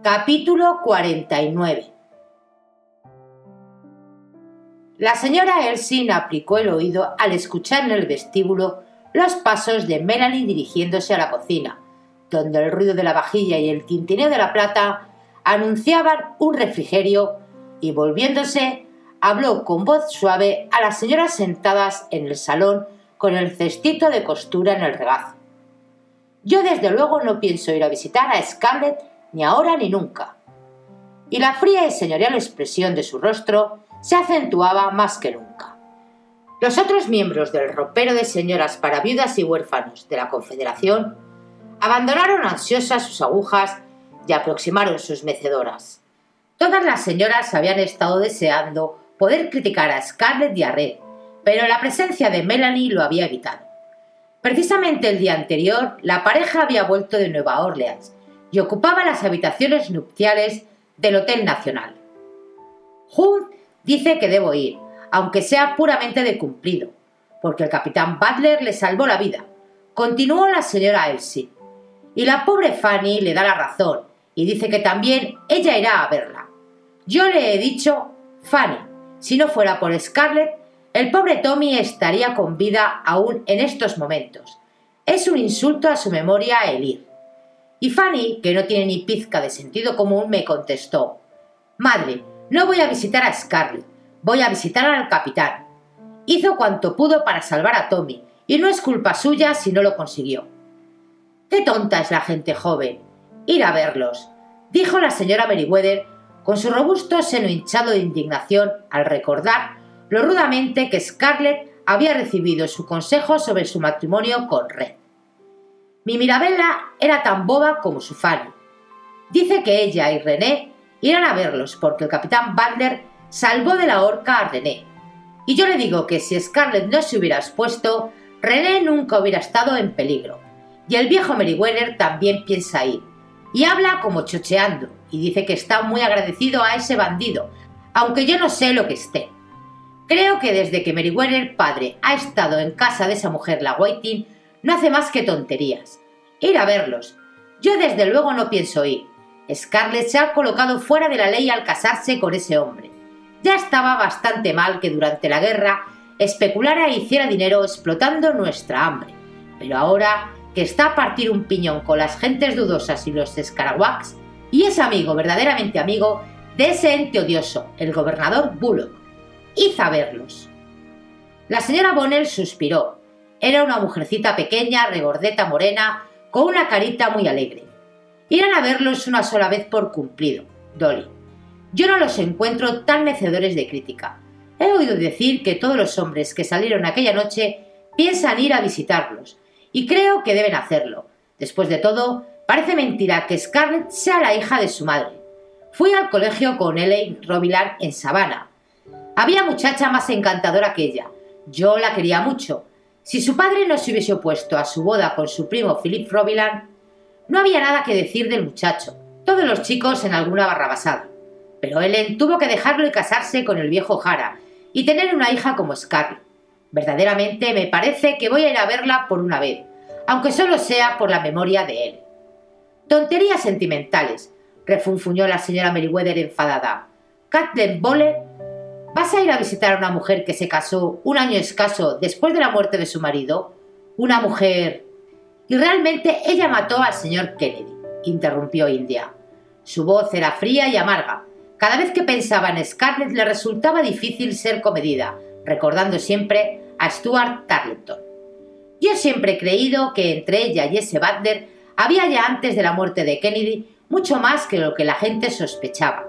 Capítulo 49 La señora Elsin aplicó el oído al escuchar en el vestíbulo los pasos de Melanie dirigiéndose a la cocina, donde el ruido de la vajilla y el tintineo de la plata anunciaban un refrigerio y volviéndose habló con voz suave a las señoras sentadas en el salón con el cestito de costura en el regazo. Yo desde luego no pienso ir a visitar a Scarlett ni ahora ni nunca. Y la fría y señorial expresión de su rostro se acentuaba más que nunca. Los otros miembros del ropero de señoras para viudas y huérfanos de la Confederación abandonaron ansiosas sus agujas y aproximaron sus mecedoras. Todas las señoras habían estado deseando poder criticar a Scarlett y a Red, pero la presencia de Melanie lo había evitado. Precisamente el día anterior, la pareja había vuelto de Nueva Orleans y ocupaba las habitaciones nupciales del Hotel Nacional. Hunt dice que debo ir, aunque sea puramente de cumplido, porque el capitán Butler le salvó la vida, continuó la señora Elsie. Y la pobre Fanny le da la razón y dice que también ella irá a verla. Yo le he dicho, Fanny, si no fuera por Scarlett, el pobre Tommy estaría con vida aún en estos momentos. Es un insulto a su memoria el ir. Y Fanny, que no tiene ni pizca de sentido común, me contestó Madre, no voy a visitar a Scarlett, voy a visitar al capitán. Hizo cuanto pudo para salvar a Tommy, y no es culpa suya si no lo consiguió. Qué tonta es la gente joven. Ir a verlos, dijo la señora Meriwether con su robusto seno hinchado de indignación al recordar lo rudamente que Scarlett había recibido su consejo sobre su matrimonio con Red. Mi Mirabella era tan boba como su Fanny. Dice que ella y René irán a verlos porque el capitán Butler salvó de la horca a René. Y yo le digo que si Scarlett no se hubiera expuesto, René nunca hubiera estado en peligro. Y el viejo Meriwether también piensa ir. Y habla como chocheando, y dice que está muy agradecido a ese bandido, aunque yo no sé lo que esté. Creo que desde que Meriwether padre ha estado en casa de esa mujer la Whiting, no hace más que tonterías. Ir a verlos. Yo desde luego no pienso ir. Scarlett se ha colocado fuera de la ley al casarse con ese hombre. Ya estaba bastante mal que durante la guerra especulara e hiciera dinero explotando nuestra hambre. Pero ahora que está a partir un piñón con las gentes dudosas y los escarawax, y es amigo, verdaderamente amigo, de ese ente odioso, el gobernador Bullock. A verlos. La señora Bonnell suspiró era una mujercita pequeña, regordeta morena, con una carita muy alegre. Irán a verlos una sola vez por cumplido, Dolly. Yo no los encuentro tan mecedores de crítica. He oído decir que todos los hombres que salieron aquella noche piensan ir a visitarlos, y creo que deben hacerlo. Después de todo, parece mentira que Scarlett sea la hija de su madre. Fui al colegio con Elaine Robilan en Savannah. Había muchacha más encantadora que ella. Yo la quería mucho, si su padre no se hubiese opuesto a su boda con su primo Philip Robilan, no había nada que decir del muchacho, todos los chicos en alguna barrabasada. Pero Ellen tuvo que dejarlo y casarse con el viejo Jara y tener una hija como Scarlett. Verdaderamente me parece que voy a ir a verla por una vez, aunque solo sea por la memoria de él. Tonterías sentimentales. refunfuñó la señora Meriwether enfadada. Kathleen ¿vas a ir a visitar a una mujer que se casó un año escaso después de la muerte de su marido? Una mujer. Y realmente ella mató al señor Kennedy, interrumpió India. Su voz era fría y amarga. Cada vez que pensaba en Scarlett le resultaba difícil ser comedida, recordando siempre a Stuart Tarleton. Yo siempre he creído que entre ella y ese Butler había ya antes de la muerte de Kennedy mucho más que lo que la gente sospechaba.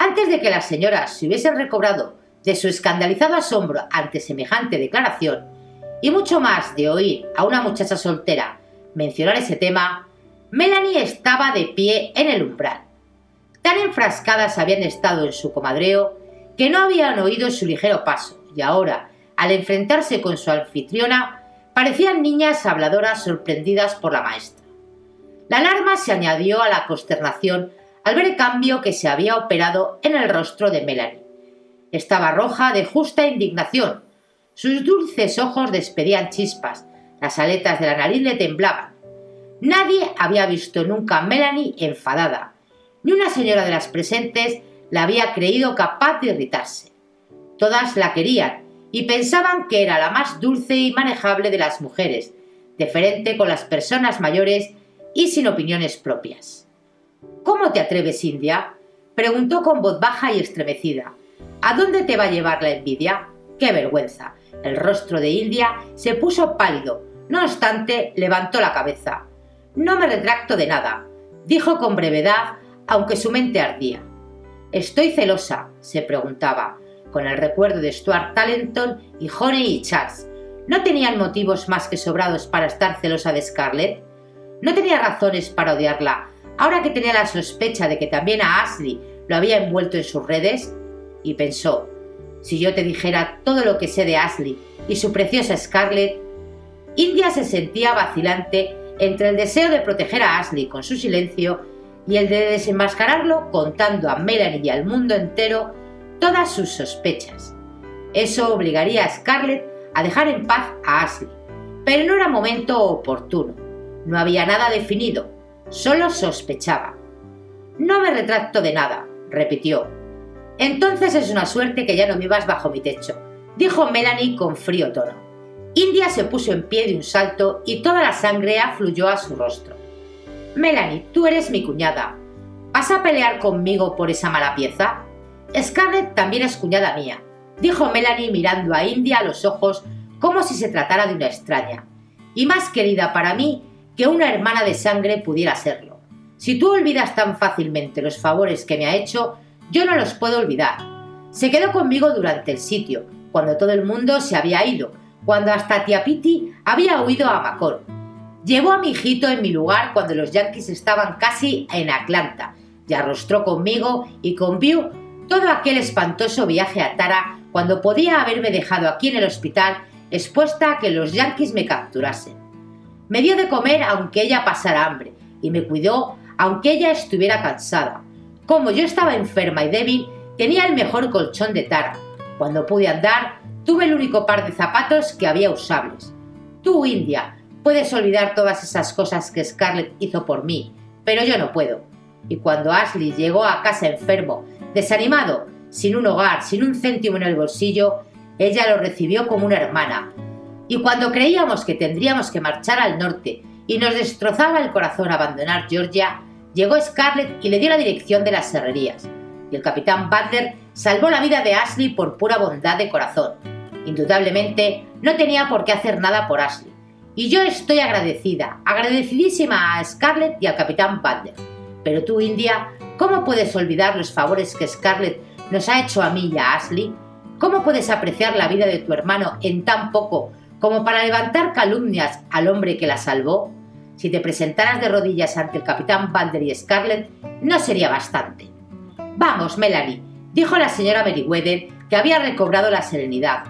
Antes de que las señoras se hubiesen recobrado de su escandalizado asombro ante semejante declaración, y mucho más de oír a una muchacha soltera mencionar ese tema, Melanie estaba de pie en el umbral. Tan enfrascadas habían estado en su comadreo que no habían oído su ligero paso, y ahora, al enfrentarse con su anfitriona, parecían niñas habladoras sorprendidas por la maestra. La alarma se añadió a la consternación al ver el cambio que se había operado en el rostro de Melanie. Estaba roja de justa indignación. Sus dulces ojos despedían chispas, las aletas de la nariz le temblaban. Nadie había visto nunca a Melanie enfadada, ni una señora de las presentes la había creído capaz de irritarse. Todas la querían y pensaban que era la más dulce y manejable de las mujeres, deferente con las personas mayores y sin opiniones propias. ¿Cómo te atreves, India? preguntó con voz baja y estremecida. ¿A dónde te va a llevar la envidia? ¡Qué vergüenza! El rostro de India se puso pálido. No obstante, levantó la cabeza. No me retracto de nada, dijo con brevedad, aunque su mente ardía. Estoy celosa, se preguntaba, con el recuerdo de Stuart Talenton y Honey y Charles. ¿No tenían motivos más que sobrados para estar celosa de Scarlett? No tenía razones para odiarla, ahora que tenía la sospecha de que también a Ashley lo había envuelto en sus redes, y pensó, si yo te dijera todo lo que sé de Ashley y su preciosa Scarlett, India se sentía vacilante entre el deseo de proteger a Ashley con su silencio y el de desenmascararlo contando a Melanie y al mundo entero todas sus sospechas. Eso obligaría a Scarlett a dejar en paz a Ashley, pero no era momento oportuno. No había nada definido, solo sospechaba. No me retracto de nada, repitió. Entonces es una suerte que ya no vivas bajo mi techo, dijo Melanie con frío tono. India se puso en pie de un salto y toda la sangre afluyó a su rostro. Melanie, tú eres mi cuñada. ¿Vas a pelear conmigo por esa mala pieza? Scarlett también es cuñada mía, dijo Melanie mirando a India a los ojos como si se tratara de una extraña. Y más querida para mí que una hermana de sangre pudiera serlo. Si tú olvidas tan fácilmente los favores que me ha hecho, yo no los puedo olvidar. Se quedó conmigo durante el sitio, cuando todo el mundo se había ido, cuando hasta tía Piti había huido a Macon. Llevó a mi hijito en mi lugar cuando los yankees estaban casi en Atlanta, y arrostró conmigo y con View todo aquel espantoso viaje a Tara cuando podía haberme dejado aquí en el hospital expuesta a que los yankees me capturasen. Me dio de comer aunque ella pasara hambre y me cuidó aunque ella estuviera cansada. Como yo estaba enferma y débil, tenía el mejor colchón de Tara. Cuando pude andar, tuve el único par de zapatos que había usables. Tú, India, puedes olvidar todas esas cosas que Scarlett hizo por mí, pero yo no puedo. Y cuando Ashley llegó a casa enfermo, desanimado, sin un hogar, sin un céntimo en el bolsillo, ella lo recibió como una hermana, y cuando creíamos que tendríamos que marchar al norte y nos destrozaba el corazón abandonar Georgia, llegó Scarlett y le dio la dirección de las serrerías. Y el capitán Butler salvó la vida de Ashley por pura bondad de corazón. Indudablemente, no tenía por qué hacer nada por Ashley. Y yo estoy agradecida, agradecidísima a Scarlett y al capitán Butler. Pero tú, India, ¿cómo puedes olvidar los favores que Scarlett nos ha hecho a mí y a Ashley? ¿Cómo puedes apreciar la vida de tu hermano en tan poco como para levantar calumnias al hombre que la salvó, si te presentaras de rodillas ante el capitán Balder y Scarlett, no sería bastante. Vamos, Melanie, dijo la señora Meriwether, que había recobrado la serenidad.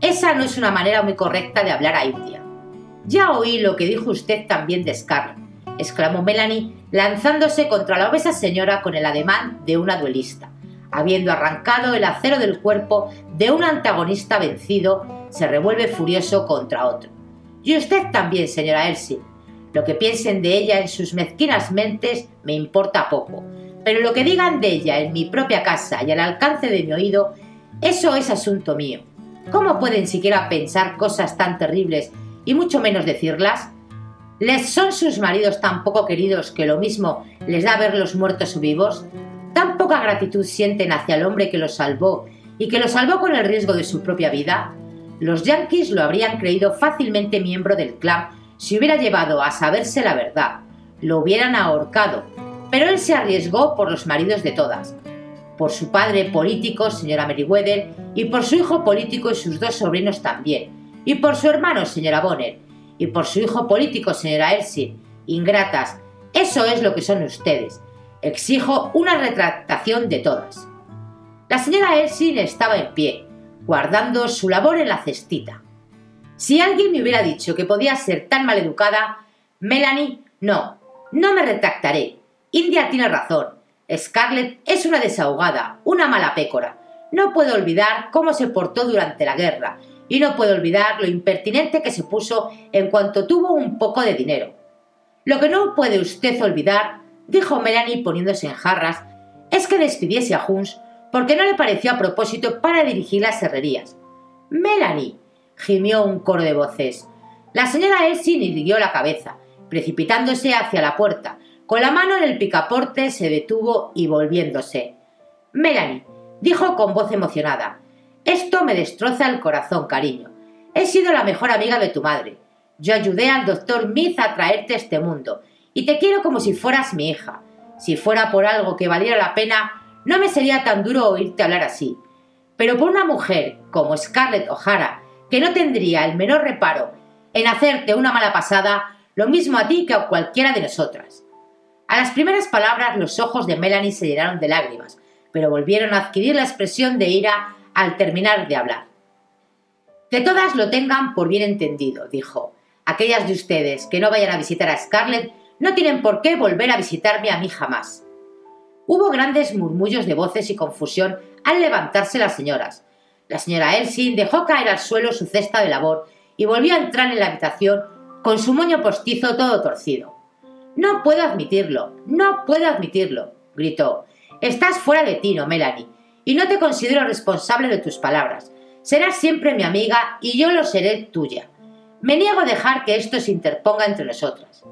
Esa no es una manera muy correcta de hablar a India. Ya oí lo que dijo usted también de Scarlett, exclamó Melanie, lanzándose contra la obesa señora con el ademán de una duelista. Habiendo arrancado el acero del cuerpo de un antagonista vencido, se revuelve furioso contra otro. Y usted también, señora Elsie. Lo que piensen de ella en sus mezquinas mentes me importa poco, pero lo que digan de ella en mi propia casa y al alcance de mi oído, eso es asunto mío. ¿Cómo pueden siquiera pensar cosas tan terribles y mucho menos decirlas? ¿Les son sus maridos tan poco queridos que lo mismo les da verlos muertos o vivos? ¿Tan poca gratitud sienten hacia el hombre que los salvó y que los salvó con el riesgo de su propia vida? Los yankees lo habrían creído fácilmente miembro del clan si hubiera llevado a saberse la verdad. Lo hubieran ahorcado, pero él se arriesgó por los maridos de todas, por su padre político, señora Meriwether, y por su hijo político y sus dos sobrinos también, y por su hermano, señora Bonner, y por su hijo político, señora Elsie. Ingratas, eso es lo que son ustedes. Exijo una retractación de todas. La señora Elsie estaba en pie, guardando su labor en la cestita. Si alguien me hubiera dicho que podía ser tan maleducada, Melanie, no, no me retractaré. India tiene razón. Scarlett es una desahogada, una mala pécora. No puedo olvidar cómo se portó durante la guerra, y no puedo olvidar lo impertinente que se puso en cuanto tuvo un poco de dinero. Lo que no puede usted olvidar, dijo Melanie poniéndose en jarras, es que despidiese a Huns porque no le pareció a propósito para dirigir las herrerías. Melanie, gimió un coro de voces. La señora Elsie irguió la cabeza, precipitándose hacia la puerta. Con la mano en el picaporte se detuvo y volviéndose. Melanie, dijo con voz emocionada, esto me destroza el corazón, cariño. He sido la mejor amiga de tu madre. Yo ayudé al doctor Myth a traerte a este mundo, y te quiero como si fueras mi hija. Si fuera por algo que valiera la pena, no me sería tan duro oírte hablar así. Pero por una mujer como Scarlett O'Hara, que no tendría el menor reparo en hacerte una mala pasada, lo mismo a ti que a cualquiera de nosotras. A las primeras palabras los ojos de Melanie se llenaron de lágrimas, pero volvieron a adquirir la expresión de ira al terminar de hablar. Que todas lo tengan por bien entendido, dijo. Aquellas de ustedes que no vayan a visitar a Scarlett no tienen por qué volver a visitarme a mí jamás. Hubo grandes murmullos de voces y confusión al levantarse las señoras, la señora Elsin dejó caer al suelo su cesta de labor y volvió a entrar en la habitación con su moño postizo todo torcido. No puedo admitirlo, no puedo admitirlo, gritó. Estás fuera de tino, Melanie, y no te considero responsable de tus palabras. Serás siempre mi amiga y yo lo seré tuya. Me niego a dejar que esto se interponga entre nosotras.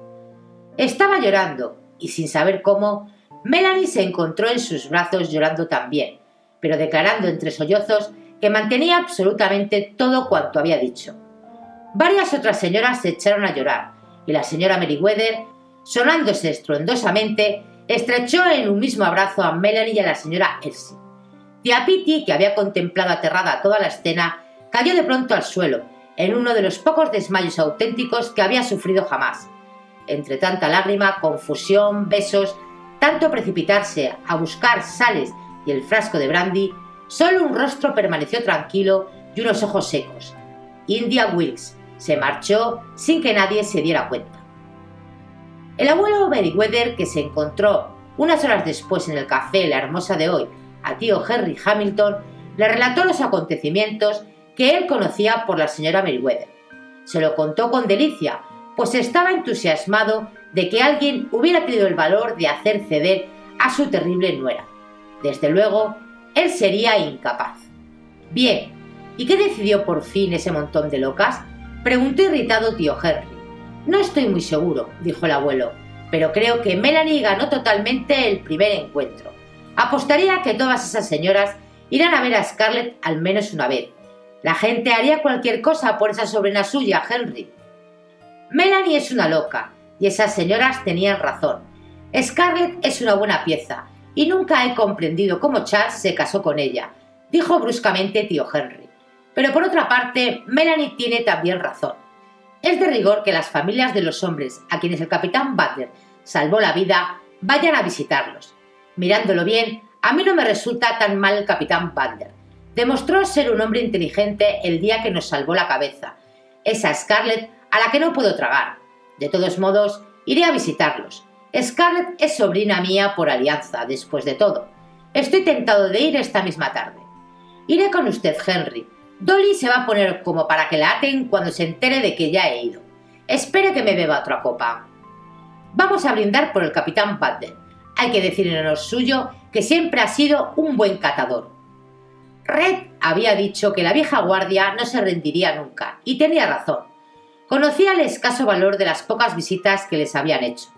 Estaba llorando, y sin saber cómo, Melanie se encontró en sus brazos llorando también, pero declarando entre sollozos que mantenía absolutamente todo cuanto había dicho. Varias otras señoras se echaron a llorar, y la señora Meriwether, sonándose estruendosamente, estrechó en un mismo abrazo a Melanie y a la señora Elsie. Tía Pitty, que había contemplado aterrada toda la escena, cayó de pronto al suelo, en uno de los pocos desmayos auténticos que había sufrido jamás. Entre tanta lágrima, confusión, besos, tanto precipitarse a buscar sales y el frasco de brandy, Solo un rostro permaneció tranquilo y unos ojos secos. India Wilkes se marchó sin que nadie se diera cuenta. El abuelo Meriwether, que se encontró unas horas después en el café La Hermosa de hoy a tío Henry Hamilton, le relató los acontecimientos que él conocía por la señora Meriwether. Se lo contó con delicia, pues estaba entusiasmado de que alguien hubiera tenido el valor de hacer ceder a su terrible nuera. Desde luego, él sería incapaz. Bien, ¿y qué decidió por fin ese montón de locas? Preguntó irritado tío Henry. No estoy muy seguro, dijo el abuelo, pero creo que Melanie ganó totalmente el primer encuentro. Apostaría que todas esas señoras irán a ver a Scarlett al menos una vez. La gente haría cualquier cosa por esa sobrina suya, Henry. Melanie es una loca, y esas señoras tenían razón. Scarlett es una buena pieza, y nunca he comprendido cómo Charles se casó con ella, dijo bruscamente tío Henry. Pero por otra parte, Melanie tiene también razón. Es de rigor que las familias de los hombres a quienes el capitán Butler salvó la vida vayan a visitarlos. Mirándolo bien, a mí no me resulta tan mal el capitán Butler. Demostró ser un hombre inteligente el día que nos salvó la cabeza. Esa Scarlett a la que no puedo tragar. De todos modos, iré a visitarlos. Scarlett es sobrina mía por alianza, después de todo. Estoy tentado de ir esta misma tarde. Iré con usted, Henry. Dolly se va a poner como para que la aten cuando se entere de que ya he ido. Espere que me beba otra copa. Vamos a brindar por el capitán Butler. Hay que decir en honor suyo que siempre ha sido un buen catador. Red había dicho que la vieja guardia no se rendiría nunca, y tenía razón. Conocía el escaso valor de las pocas visitas que les habían hecho.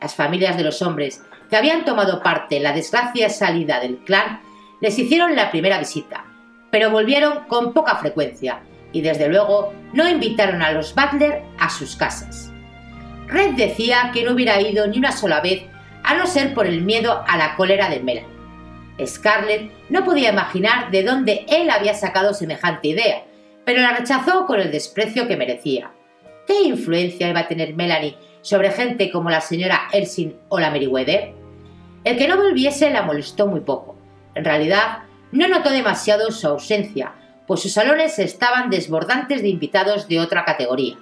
Las familias de los hombres que habían tomado parte en la desgracia salida del clan les hicieron la primera visita, pero volvieron con poca frecuencia y desde luego no invitaron a los Butler a sus casas. Red decía que no hubiera ido ni una sola vez a no ser por el miedo a la cólera de Melanie. Scarlett no podía imaginar de dónde él había sacado semejante idea, pero la rechazó con el desprecio que merecía. ¿Qué influencia iba a tener Melanie sobre gente como la señora Elsin o la Meriwether? El que no volviese la molestó muy poco. En realidad, no notó demasiado su ausencia, pues sus salones estaban desbordantes de invitados de otra categoría.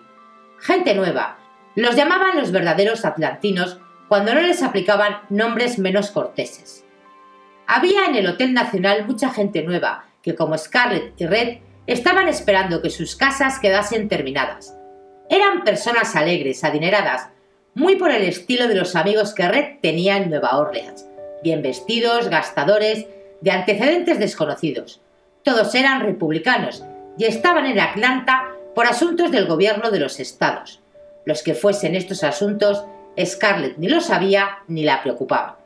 Gente nueva. Los llamaban los verdaderos atlantinos cuando no les aplicaban nombres menos corteses. Había en el Hotel Nacional mucha gente nueva que, como Scarlett y Red, estaban esperando que sus casas quedasen terminadas. Eran personas alegres, adineradas, muy por el estilo de los amigos que Red tenía en Nueva Orleans, bien vestidos, gastadores, de antecedentes desconocidos. Todos eran republicanos y estaban en Atlanta por asuntos del gobierno de los estados. Los que fuesen estos asuntos, Scarlett ni lo sabía ni la preocupaba.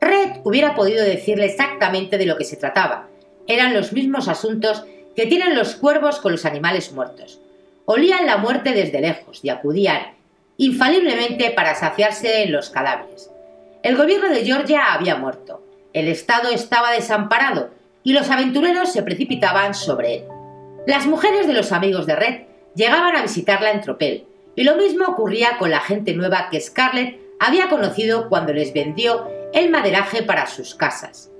Red hubiera podido decirle exactamente de lo que se trataba. Eran los mismos asuntos que tienen los cuervos con los animales muertos. Olían la muerte desde lejos y acudían infaliblemente para saciarse en los cadáveres. El gobierno de Georgia había muerto, el Estado estaba desamparado y los aventureros se precipitaban sobre él. Las mujeres de los amigos de Red llegaban a visitarla en tropel, y lo mismo ocurría con la gente nueva que Scarlett había conocido cuando les vendió el maderaje para sus casas.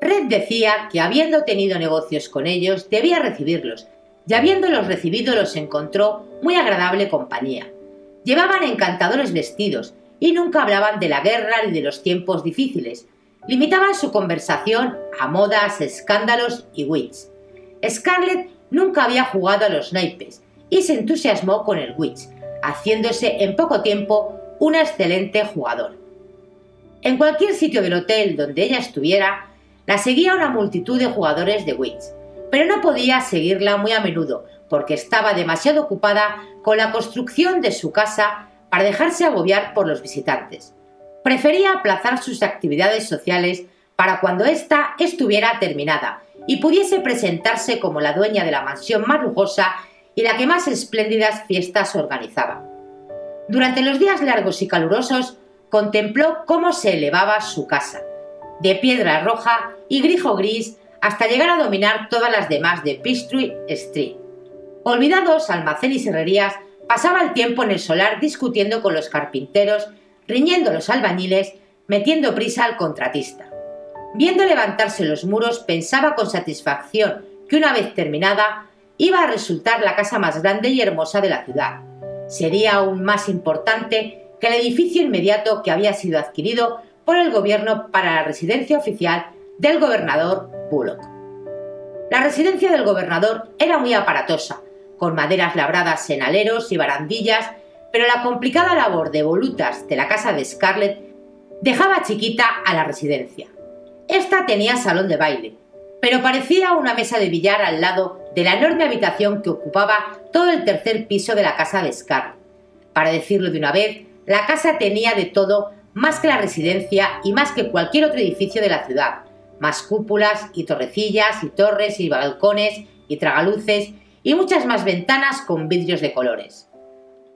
Red decía que habiendo tenido negocios con ellos debía recibirlos, y habiéndolos recibido los encontró muy agradable compañía. Llevaban encantadores vestidos y nunca hablaban de la guerra ni de los tiempos difíciles. Limitaban su conversación a modas, escándalos y wits. Scarlett nunca había jugado a los naipes y se entusiasmó con el witch, haciéndose en poco tiempo una excelente jugadora. En cualquier sitio del hotel donde ella estuviera, la seguía una multitud de jugadores de Witch, pero no podía seguirla muy a menudo porque estaba demasiado ocupada con la construcción de su casa para dejarse agobiar por los visitantes. Prefería aplazar sus actividades sociales para cuando ésta estuviera terminada y pudiese presentarse como la dueña de la mansión más lujosa y la que más espléndidas fiestas organizaba. Durante los días largos y calurosos, contempló cómo se elevaba su casa, de piedra roja y grijo gris hasta llegar a dominar todas las demás de Peachtree Street. Olvidados almacén y serrerías, pasaba el tiempo en el solar discutiendo con los carpinteros, riñendo los albañiles, metiendo prisa al contratista. Viendo levantarse los muros, pensaba con satisfacción que una vez terminada iba a resultar la casa más grande y hermosa de la ciudad. Sería aún más importante que el edificio inmediato que había sido adquirido por el gobierno para la residencia oficial del gobernador Bullock. La residencia del gobernador era muy aparatosa, con maderas labradas en aleros y barandillas, pero la complicada labor de volutas de la casa de Scarlett dejaba chiquita a la residencia. Esta tenía salón de baile, pero parecía una mesa de billar al lado de la enorme habitación que ocupaba todo el tercer piso de la casa de Scarlett. Para decirlo de una vez, la casa tenía de todo más que la residencia y más que cualquier otro edificio de la ciudad, más cúpulas y torrecillas y torres y balcones y tragaluces y muchas más ventanas con vidrios de colores.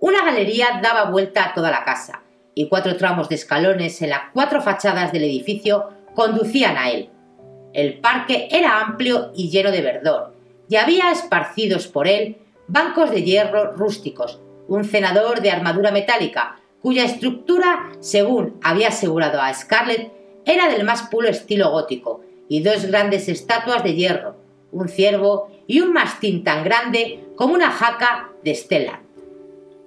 Una galería daba vuelta a toda la casa y cuatro tramos de escalones en las cuatro fachadas del edificio conducían a él. El parque era amplio y lleno de verdor, y había esparcidos por él bancos de hierro rústicos, un cenador de armadura metálica, cuya estructura, según había asegurado a Scarlett, era del más puro estilo gótico, y dos grandes estatuas de hierro, un ciervo y un mastín tan grande como una jaca de Stella.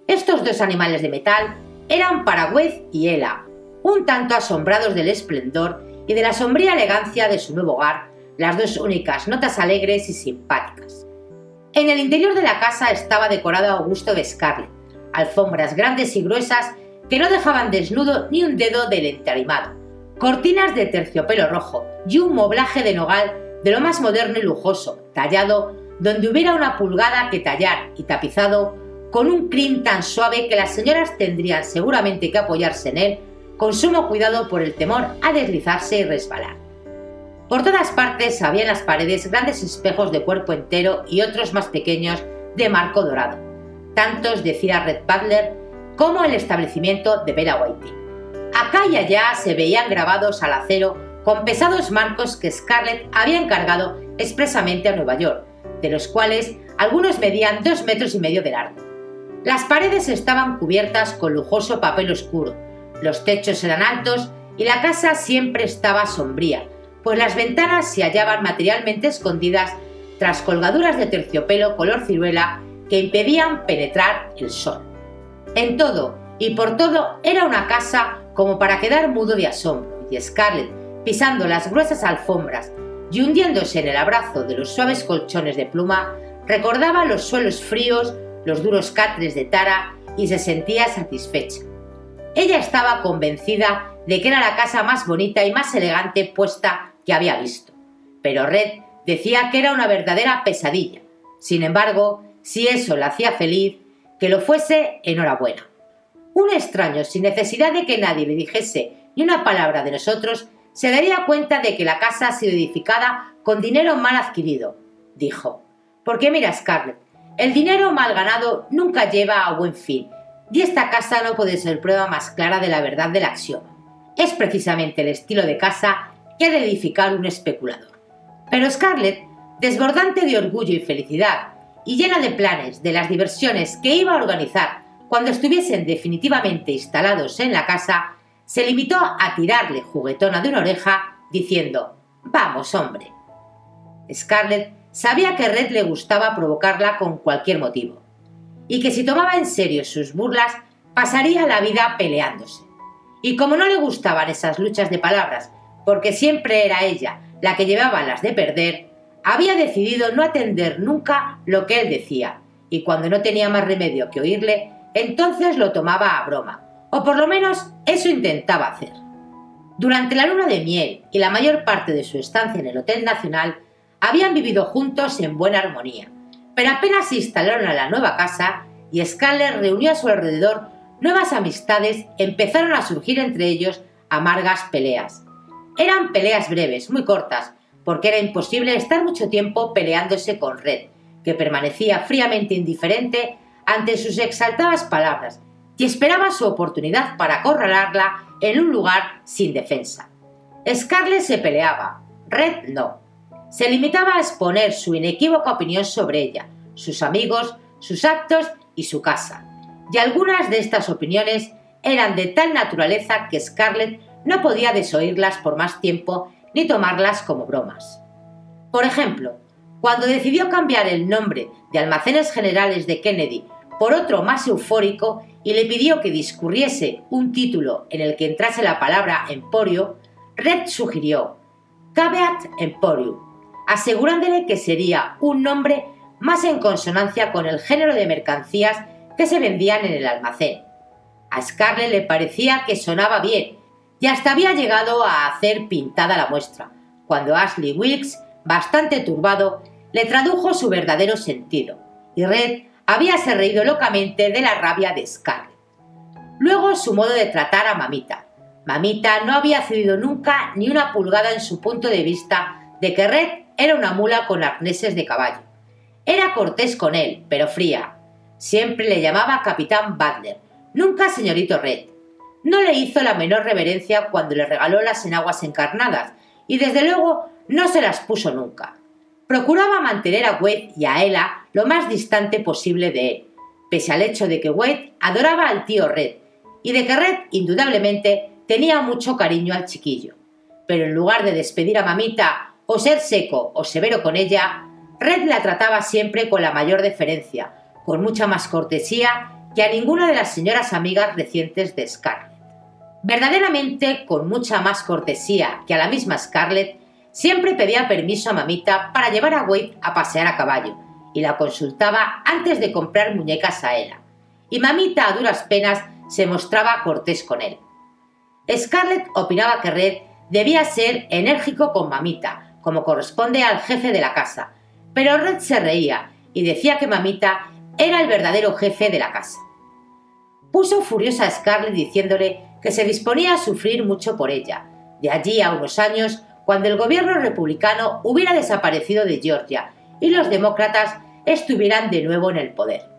Estos dos animales de metal eran Paragüez y Ela, un tanto asombrados del esplendor y de la sombría elegancia de su nuevo hogar, las dos únicas notas alegres y simpáticas. En el interior de la casa estaba decorado a gusto de Scarlett, alfombras grandes y gruesas que no dejaban desnudo ni un dedo del entarimado, cortinas de terciopelo rojo y un moblaje de nogal de lo más moderno y lujoso, tallado donde hubiera una pulgada que tallar y tapizado con un crin tan suave que las señoras tendrían seguramente que apoyarse en él con sumo cuidado por el temor a deslizarse y resbalar. Por todas partes había en las paredes grandes espejos de cuerpo entero y otros más pequeños de marco dorado, tantos decía Red Butler como el establecimiento de Bella Whiting. Acá y allá se veían grabados al acero con pesados marcos que Scarlett había encargado expresamente a Nueva York, de los cuales algunos medían dos metros y medio de largo. Las paredes estaban cubiertas con lujoso papel oscuro, los techos eran altos y la casa siempre estaba sombría, pues las ventanas se hallaban materialmente escondidas tras colgaduras de terciopelo color ciruela que impedían penetrar el sol. En todo y por todo era una casa como para quedar mudo de asombro, y Scarlett, pisando las gruesas alfombras y hundiéndose en el abrazo de los suaves colchones de pluma, recordaba los suelos fríos, los duros catres de Tara y se sentía satisfecha. Ella estaba convencida de que era la casa más bonita y más elegante puesta que había visto. Pero Red decía que era una verdadera pesadilla. Sin embargo, si eso la hacía feliz, que lo fuese, enhorabuena. Un extraño, sin necesidad de que nadie le dijese ni una palabra de nosotros, se daría cuenta de que la casa ha sido edificada con dinero mal adquirido, dijo. Porque mira, Scarlett, el dinero mal ganado nunca lleva a buen fin, y esta casa no puede ser prueba más clara de la verdad del axioma. Es precisamente el estilo de casa que ha de edificar un especulador. Pero Scarlett, desbordante de orgullo y felicidad, y llena de planes de las diversiones que iba a organizar cuando estuviesen definitivamente instalados en la casa, se limitó a tirarle juguetona de una oreja, diciendo Vamos, hombre. Scarlett sabía que Red le gustaba provocarla con cualquier motivo, y que si tomaba en serio sus burlas, pasaría la vida peleándose. Y como no le gustaban esas luchas de palabras, porque siempre era ella la que llevaba las de perder, había decidido no atender nunca lo que él decía, y cuando no tenía más remedio que oírle, entonces lo tomaba a broma, o por lo menos eso intentaba hacer. Durante la luna de miel y la mayor parte de su estancia en el Hotel Nacional, habían vivido juntos en buena armonía, pero apenas se instalaron a la nueva casa y Scarlett reunió a su alrededor nuevas amistades, empezaron a surgir entre ellos amargas peleas. Eran peleas breves, muy cortas, porque era imposible estar mucho tiempo peleándose con Red, que permanecía fríamente indiferente ante sus exaltadas palabras y esperaba su oportunidad para acorralarla en un lugar sin defensa. Scarlett se peleaba, Red no. Se limitaba a exponer su inequívoca opinión sobre ella, sus amigos, sus actos y su casa. Y algunas de estas opiniones eran de tal naturaleza que Scarlett no podía desoírlas por más tiempo ni tomarlas como bromas. Por ejemplo, cuando decidió cambiar el nombre de Almacenes Generales de Kennedy por otro más eufórico y le pidió que discurriese un título en el que entrase la palabra emporio, Red sugirió Caveat Emporium, asegurándole que sería un nombre más en consonancia con el género de mercancías que se vendían en el almacén. A Scarlett le parecía que sonaba bien y hasta había llegado a hacer pintada la muestra, cuando Ashley Wilkes, bastante turbado, le tradujo su verdadero sentido, y Red habíase reído locamente de la rabia de Scarlett. Luego su modo de tratar a Mamita. Mamita no había cedido nunca ni una pulgada en su punto de vista de que Red era una mula con arneses de caballo. Era cortés con él, pero fría. Siempre le llamaba Capitán Butler, nunca señorito Red. No le hizo la menor reverencia cuando le regaló las enaguas encarnadas, y desde luego no se las puso nunca. Procuraba mantener a Wade y a Ella lo más distante posible de él, pese al hecho de que Wade adoraba al tío Red, y de que Red, indudablemente, tenía mucho cariño al chiquillo. Pero en lugar de despedir a mamita o ser seco o severo con ella, Red la trataba siempre con la mayor deferencia, con mucha más cortesía que a ninguna de las señoras amigas recientes de Scarlett. Verdaderamente, con mucha más cortesía que a la misma Scarlett, siempre pedía permiso a mamita para llevar a Wade a pasear a caballo, y la consultaba antes de comprar muñecas a ella. Y mamita a duras penas se mostraba cortés con él. Scarlett opinaba que Red debía ser enérgico con mamita, como corresponde al jefe de la casa, pero Red se reía y decía que mamita era el verdadero jefe de la casa. Puso furiosa a Scarlett diciéndole que se disponía a sufrir mucho por ella, de allí a unos años cuando el gobierno republicano hubiera desaparecido de Georgia y los demócratas estuvieran de nuevo en el poder.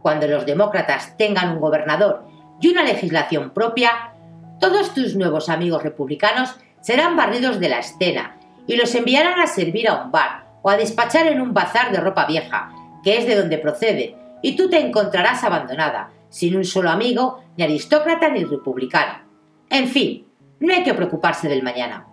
Cuando los demócratas tengan un gobernador y una legislación propia, todos tus nuevos amigos republicanos serán barridos de la escena y los enviarán a servir a un bar o a despachar en un bazar de ropa vieja, que es de donde procede, y tú te encontrarás abandonada, sin un solo amigo, ni aristócrata ni republicano. En fin, no hay que preocuparse del mañana.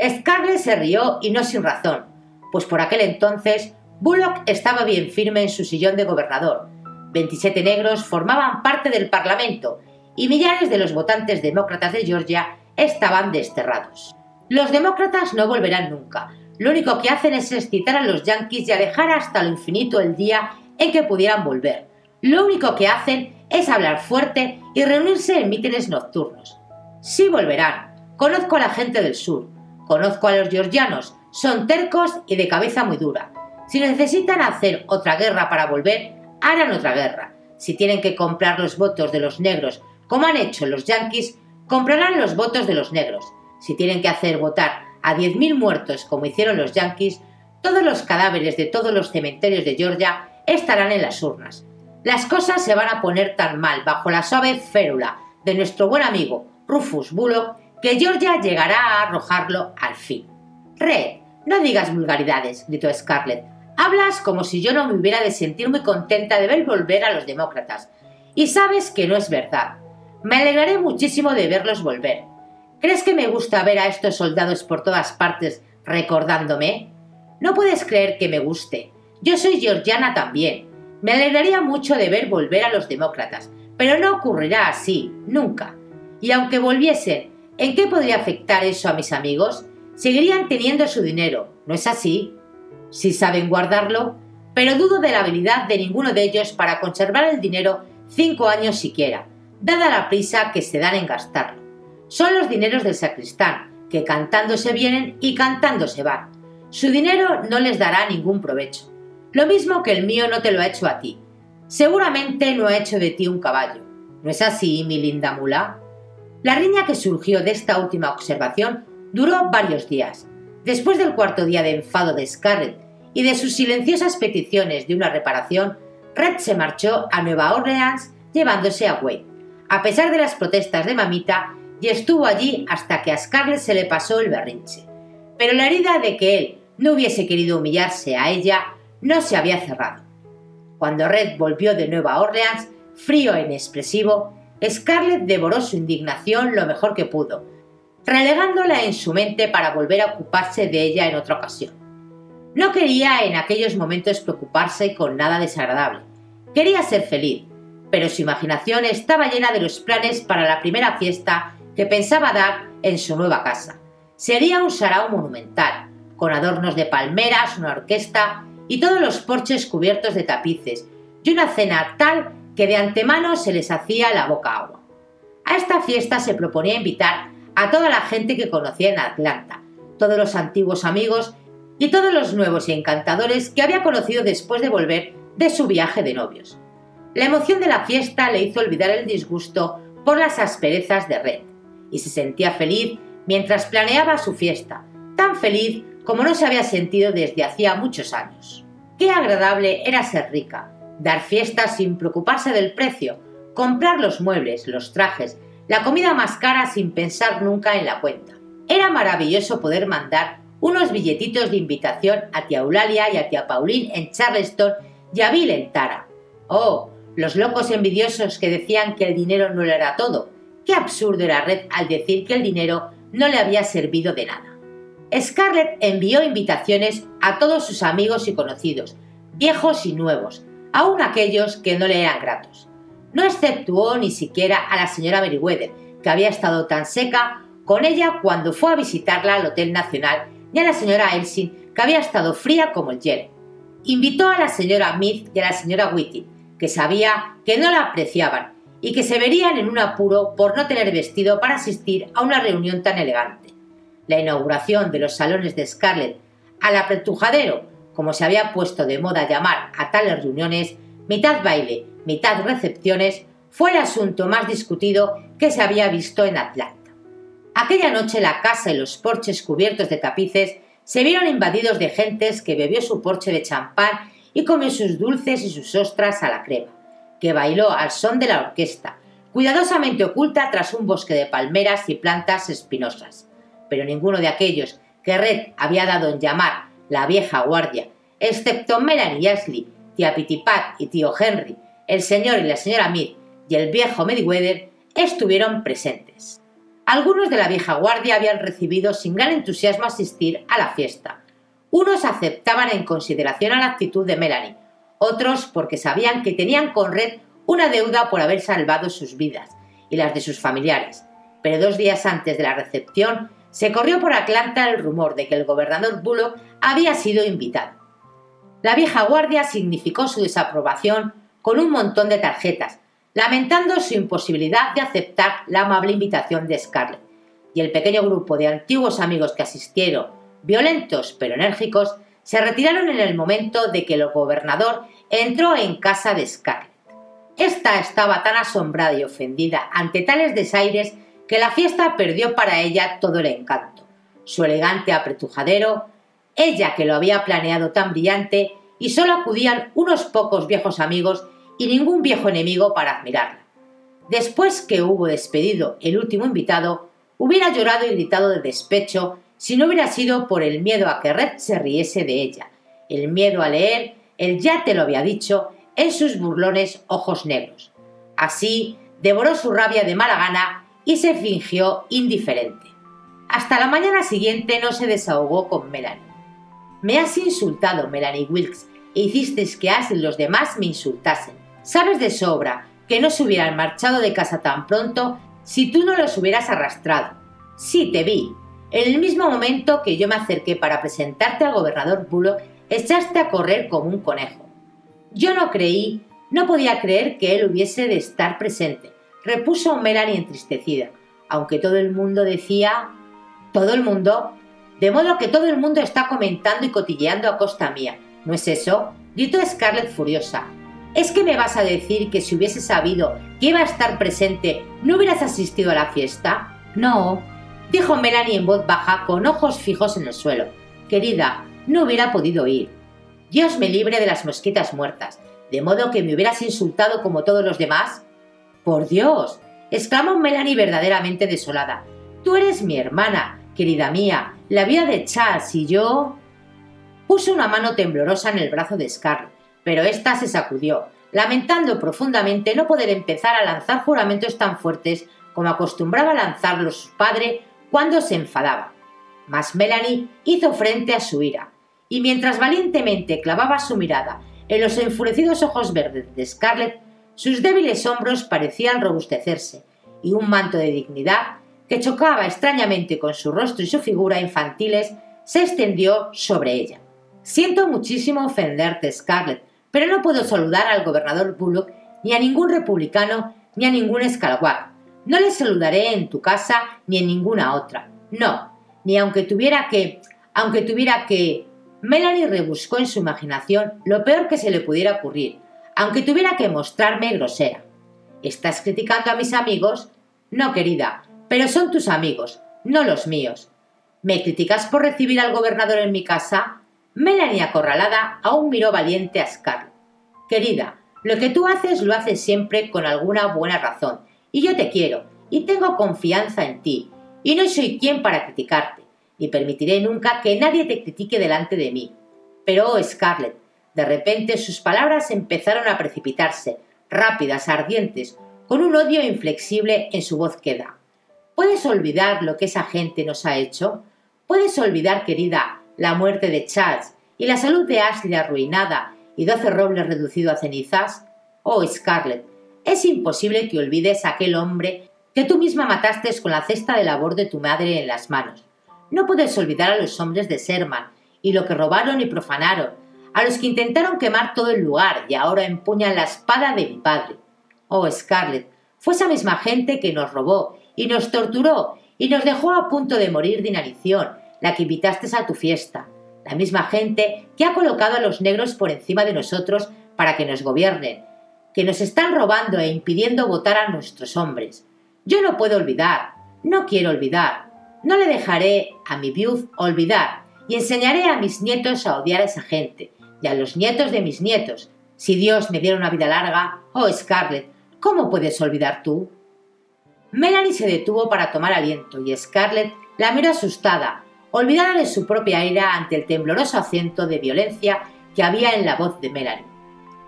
Scarlett se rió y no sin razón, pues por aquel entonces Bullock estaba bien firme en su sillón de gobernador. 27 negros formaban parte del Parlamento y millares de los votantes demócratas de Georgia estaban desterrados. Los demócratas no volverán nunca. Lo único que hacen es excitar a los yanquis y alejar hasta lo infinito el día en que pudieran volver. Lo único que hacen es hablar fuerte y reunirse en mítines nocturnos. Sí volverán. Conozco a la gente del sur. Conozco a los georgianos. Son tercos y de cabeza muy dura. Si necesitan hacer otra guerra para volver, harán otra guerra. Si tienen que comprar los votos de los negros como han hecho los yanquis, comprarán los votos de los negros. Si tienen que hacer votar a 10.000 muertos como hicieron los yanquis, todos los cadáveres de todos los cementerios de Georgia estarán en las urnas. Las cosas se van a poner tan mal bajo la suave férula de nuestro buen amigo Rufus Bullock que Georgia llegará a arrojarlo al fin. Red, no digas vulgaridades, gritó Scarlett. Hablas como si yo no me hubiera de sentir muy contenta de ver volver a los demócratas. Y sabes que no es verdad. Me alegraré muchísimo de verlos volver. ¿Crees que me gusta ver a estos soldados por todas partes recordándome? No puedes creer que me guste. Yo soy georgiana también. Me alegraría mucho de ver volver a los demócratas, pero no ocurrirá así, nunca. Y aunque volviesen, ¿en qué podría afectar eso a mis amigos? Seguirían teniendo su dinero, ¿no es así? Si saben guardarlo, pero dudo de la habilidad de ninguno de ellos para conservar el dinero cinco años siquiera dada la prisa que se dan en gastarlo. Son los dineros del sacristán, que cantando se vienen y cantando se van. Su dinero no les dará ningún provecho. Lo mismo que el mío no te lo ha hecho a ti. Seguramente no ha hecho de ti un caballo. ¿No es así, mi linda mula? La riña que surgió de esta última observación duró varios días. Después del cuarto día de enfado de Scarlett y de sus silenciosas peticiones de una reparación, Red se marchó a Nueva Orleans llevándose a Wade a pesar de las protestas de mamita, y estuvo allí hasta que a Scarlett se le pasó el berrinche. Pero la herida de que él no hubiese querido humillarse a ella no se había cerrado. Cuando Red volvió de Nueva Orleans, frío e inexpresivo, Scarlett devoró su indignación lo mejor que pudo, relegándola en su mente para volver a ocuparse de ella en otra ocasión. No quería en aquellos momentos preocuparse con nada desagradable. Quería ser feliz, pero su imaginación estaba llena de los planes para la primera fiesta que pensaba dar en su nueva casa. Sería un sarao monumental, con adornos de palmeras, una orquesta y todos los porches cubiertos de tapices, y una cena tal que de antemano se les hacía la boca agua. A esta fiesta se proponía invitar a toda la gente que conocía en Atlanta, todos los antiguos amigos y todos los nuevos y encantadores que había conocido después de volver de su viaje de novios. La emoción de la fiesta le hizo olvidar el disgusto por las asperezas de Red, y se sentía feliz mientras planeaba su fiesta, tan feliz como no se había sentido desde hacía muchos años. Qué agradable era ser rica, dar fiestas sin preocuparse del precio, comprar los muebles, los trajes, la comida más cara sin pensar nunca en la cuenta. Era maravilloso poder mandar unos billetitos de invitación a tía Eulalia y a tía Pauline en Charleston y a Bill en Tara. Oh, los locos envidiosos que decían que el dinero no lo era todo. Qué absurdo era Red al decir que el dinero no le había servido de nada. Scarlett envió invitaciones a todos sus amigos y conocidos, viejos y nuevos, aun aquellos que no le eran gratos. No exceptuó ni siquiera a la señora Meriwether, que había estado tan seca con ella cuando fue a visitarla al Hotel Nacional, ni a la señora Elsin, que había estado fría como el hielo. Invitó a la señora Mead y a la señora Whitty, que sabía que no la apreciaban, y que se verían en un apuro por no tener vestido para asistir a una reunión tan elegante. La inauguración de los salones de Scarlett al apretujadero, como se había puesto de moda llamar a tales reuniones, mitad baile, mitad recepciones, fue el asunto más discutido que se había visto en Atlanta. Aquella noche la casa y los porches cubiertos de tapices se vieron invadidos de gentes que bebió su porche de champán y comió sus dulces y sus ostras a la crema que bailó al son de la orquesta, cuidadosamente oculta tras un bosque de palmeras y plantas espinosas. Pero ninguno de aquellos que Red había dado en llamar la vieja guardia, excepto Melanie Ashley, tía Pitipat y tío Henry, el señor y la señora Mead y el viejo Mediweather, estuvieron presentes. Algunos de la vieja guardia habían recibido sin gran entusiasmo asistir a la fiesta. Unos aceptaban en consideración a la actitud de Melanie, otros porque sabían que tenían con Red una deuda por haber salvado sus vidas y las de sus familiares. Pero dos días antes de la recepción se corrió por Atlanta el rumor de que el gobernador Bullock había sido invitado. La vieja guardia significó su desaprobación con un montón de tarjetas, lamentando su imposibilidad de aceptar la amable invitación de Scarlett, y el pequeño grupo de antiguos amigos que asistieron, violentos pero enérgicos, se retiraron en el momento de que el gobernador entró en casa de Scarlett. Esta estaba tan asombrada y ofendida ante tales desaires que la fiesta perdió para ella todo el encanto. Su elegante apretujadero, ella que lo había planeado tan brillante, y solo acudían unos pocos viejos amigos y ningún viejo enemigo para admirarla. Después que hubo despedido el último invitado, hubiera llorado y gritado de despecho si no hubiera sido por el miedo a que Red se riese de ella, el miedo a leer, el ya te lo había dicho, en sus burlones ojos negros. Así, devoró su rabia de mala gana y se fingió indiferente. Hasta la mañana siguiente no se desahogó con Melanie. Me has insultado, Melanie Wilkes, e hiciste que As los demás me insultasen. Sabes de sobra que no se hubieran marchado de casa tan pronto si tú no los hubieras arrastrado. Sí, te vi, en el mismo momento que yo me acerqué para presentarte al gobernador Bullock, echaste a correr como un conejo. Yo no creí, no podía creer que él hubiese de estar presente, repuso Melanie entristecida, aunque todo el mundo decía... ¿Todo el mundo? De modo que todo el mundo está comentando y cotilleando a costa mía. ¿No es eso? gritó Scarlett furiosa. ¿Es que me vas a decir que si hubiese sabido que iba a estar presente, no hubieras asistido a la fiesta? No, dijo Melanie en voz baja, con ojos fijos en el suelo. Querida, no hubiera podido ir. Dios me libre de las mosquitas muertas, de modo que me hubieras insultado como todos los demás. Por Dios. exclamó Melanie verdaderamente desolada. Tú eres mi hermana, querida mía, la vida de Charles y yo. Puso una mano temblorosa en el brazo de Scarlett, pero ésta se sacudió, lamentando profundamente no poder empezar a lanzar juramentos tan fuertes como acostumbraba lanzarlos su padre cuando se enfadaba. Mas Melanie hizo frente a su ira, y mientras valientemente clavaba su mirada en los enfurecidos ojos verdes de Scarlett, sus débiles hombros parecían robustecerse, y un manto de dignidad, que chocaba extrañamente con su rostro y su figura infantiles, se extendió sobre ella. Siento muchísimo ofenderte, Scarlett, pero no puedo saludar al gobernador Bullock, ni a ningún republicano, ni a ningún escalguac. No le saludaré en tu casa ni en ninguna otra. No, ni aunque tuviera que... aunque tuviera que... Melanie rebuscó en su imaginación lo peor que se le pudiera ocurrir, aunque tuviera que mostrarme grosera. ¿Estás criticando a mis amigos? No, querida, pero son tus amigos, no los míos. ¿Me criticas por recibir al gobernador en mi casa? Melanie acorralada aún miró valiente a Scarlett. Querida, lo que tú haces lo haces siempre con alguna buena razón, y yo te quiero, y tengo confianza en ti, y no soy quien para criticarte, ni permitiré nunca que nadie te critique delante de mí. Pero, oh, Scarlett, de repente sus palabras empezaron a precipitarse, rápidas, ardientes, con un odio inflexible en su voz queda. ¿Puedes olvidar lo que esa gente nos ha hecho? ¿Puedes olvidar, querida, la muerte de Charles y la salud de Ashley arruinada y doce robles reducido a cenizas? Oh, Scarlett, es imposible que olvides a aquel hombre que tú misma mataste con la cesta de labor de tu madre en las manos. No puedes olvidar a los hombres de Sherman y lo que robaron y profanaron, a los que intentaron quemar todo el lugar y ahora empuñan la espada de mi padre. Oh, Scarlett, Fue esa misma gente que nos robó y nos torturó y nos dejó a punto de morir de inanición, la que invitaste a tu fiesta. La misma gente que ha colocado a los negros por encima de nosotros para que nos gobiernen, que nos están robando e impidiendo votar a nuestros hombres. Yo no puedo olvidar, no quiero olvidar, no le dejaré a mi viud olvidar, y enseñaré a mis nietos a odiar a esa gente, y a los nietos de mis nietos. Si Dios me diera una vida larga, oh Scarlett, ¿cómo puedes olvidar tú? Melanie se detuvo para tomar aliento, y Scarlett la miró asustada, olvidada de su propia ira ante el tembloroso acento de violencia que había en la voz de Melanie.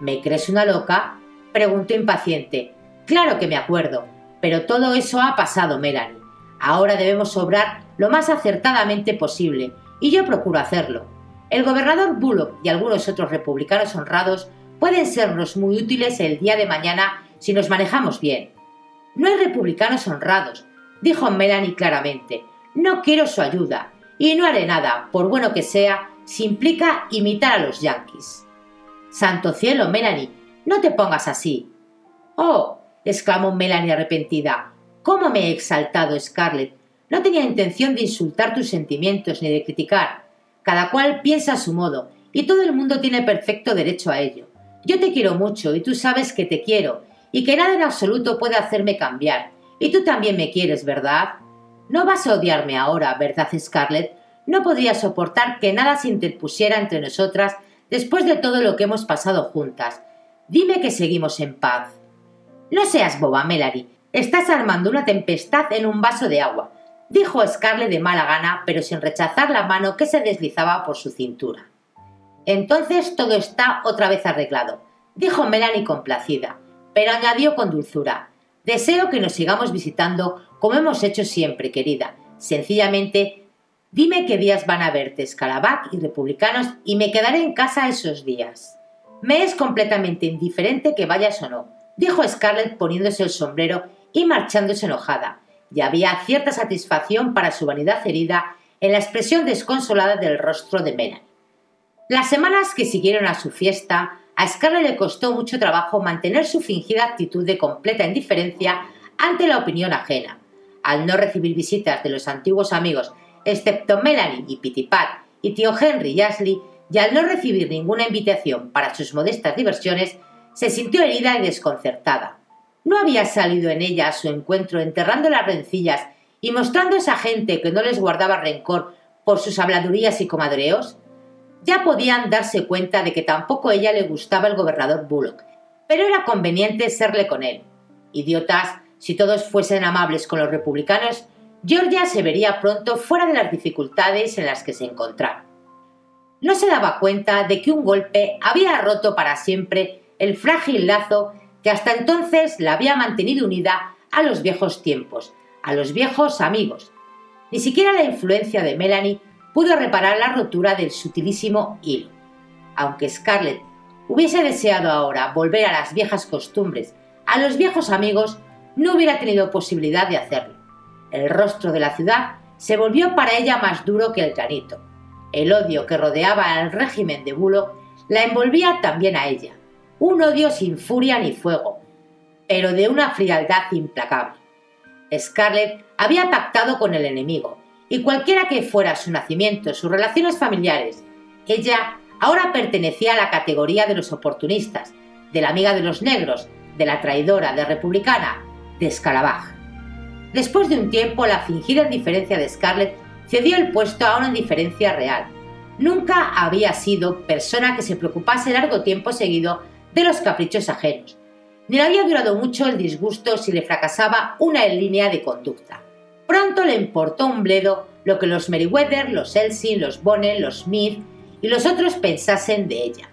¿Me crees una loca? preguntó impaciente. Claro que me acuerdo, pero todo eso ha pasado, Melanie. Ahora debemos obrar lo más acertadamente posible, y yo procuro hacerlo. El gobernador Bullock y algunos otros republicanos honrados pueden sernos muy útiles el día de mañana si nos manejamos bien. No hay republicanos honrados, dijo Melanie claramente. No quiero su ayuda, y no haré nada, por bueno que sea, si implica imitar a los yanquis. Santo cielo, Melanie, no te pongas así. Oh, exclamó Melanie arrepentida. ¿Cómo me he exaltado, Scarlett? No tenía intención de insultar tus sentimientos ni de criticar. Cada cual piensa a su modo, y todo el mundo tiene perfecto derecho a ello. Yo te quiero mucho, y tú sabes que te quiero, y que nada en absoluto puede hacerme cambiar. Y tú también me quieres, ¿verdad? No vas a odiarme ahora, ¿verdad, Scarlett? No podría soportar que nada se interpusiera entre nosotras después de todo lo que hemos pasado juntas. Dime que seguimos en paz. No seas boba, Melanie. Estás armando una tempestad en un vaso de agua, dijo Scarlett de mala gana, pero sin rechazar la mano que se deslizaba por su cintura. Entonces todo está otra vez arreglado, dijo Melanie complacida, pero añadió con dulzura. Deseo que nos sigamos visitando como hemos hecho siempre, querida. Sencillamente, dime qué días van a verte Scalabac y republicanos y me quedaré en casa esos días. Me es completamente indiferente que vayas o no, dijo Scarlett poniéndose el sombrero y marchándose enojada, y había cierta satisfacción para su vanidad herida en la expresión desconsolada del rostro de Melanie. Las semanas que siguieron a su fiesta, a Scarlett le costó mucho trabajo mantener su fingida actitud de completa indiferencia ante la opinión ajena. Al no recibir visitas de los antiguos amigos, excepto Melanie y Pitipat y tío Henry y Ashley, y al no recibir ninguna invitación para sus modestas diversiones, se sintió herida y desconcertada. ¿No había salido en ella a su encuentro enterrando las rencillas y mostrando a esa gente que no les guardaba rencor por sus habladurías y comadreos? Ya podían darse cuenta de que tampoco a ella le gustaba el gobernador Bullock, pero era conveniente serle con él. Idiotas, si todos fuesen amables con los republicanos, Georgia se vería pronto fuera de las dificultades en las que se encontraba. No se daba cuenta de que un golpe había roto para siempre el frágil lazo que hasta entonces la había mantenido unida a los viejos tiempos, a los viejos amigos. Ni siquiera la influencia de Melanie pudo reparar la rotura del sutilísimo hilo. Aunque Scarlett hubiese deseado ahora volver a las viejas costumbres, a los viejos amigos, no hubiera tenido posibilidad de hacerlo. El rostro de la ciudad se volvió para ella más duro que el granito. El odio que rodeaba al régimen de Bulo la envolvía también a ella un odio sin furia ni fuego, pero de una frialdad implacable. Scarlett había pactado con el enemigo, y cualquiera que fuera su nacimiento, sus relaciones familiares, ella ahora pertenecía a la categoría de los oportunistas, de la amiga de los negros, de la traidora, de republicana, de Escalabaj. Después de un tiempo, la fingida indiferencia de Scarlett cedió el puesto a una indiferencia real. Nunca había sido persona que se preocupase largo tiempo seguido de los caprichos ajenos. Ni le había durado mucho el disgusto si le fracasaba una línea de conducta. Pronto le importó un bledo lo que los Meriwether, los Elsin, los Bonnell, los Smith y los otros pensasen de ella.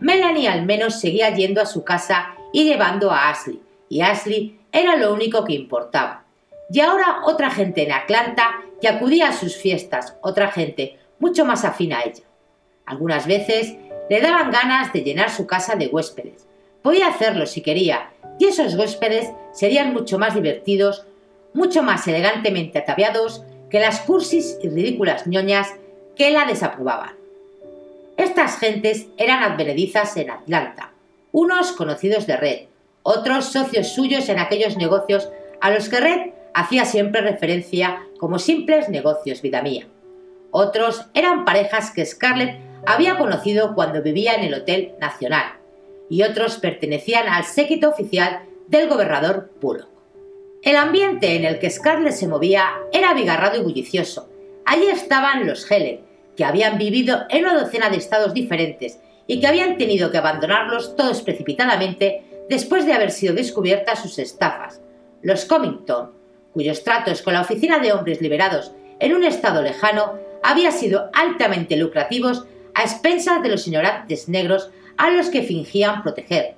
Melanie al menos seguía yendo a su casa y llevando a Ashley, y Ashley era lo único que importaba. Y ahora otra gente en Atlanta que acudía a sus fiestas, otra gente mucho más afín a ella. Algunas veces le daban ganas de llenar su casa de huéspedes. Podía hacerlo si quería, y esos huéspedes serían mucho más divertidos, mucho más elegantemente ataviados que las cursis y ridículas ñoñas que la desaprobaban. Estas gentes eran advenedizas en Atlanta, unos conocidos de Red, otros socios suyos en aquellos negocios a los que Red hacía siempre referencia como simples negocios, vida mía. Otros eran parejas que Scarlett había conocido cuando vivía en el Hotel Nacional, y otros pertenecían al séquito oficial del gobernador Bullock. El ambiente en el que Scarlett se movía era abigarrado y bullicioso. Allí estaban los Helen, que habían vivido en una docena de estados diferentes y que habían tenido que abandonarlos todos precipitadamente después de haber sido descubiertas sus estafas. Los Comington, cuyos tratos con la oficina de hombres liberados en un estado lejano habían sido altamente lucrativos a expensas de los ignorantes negros a los que fingían proteger.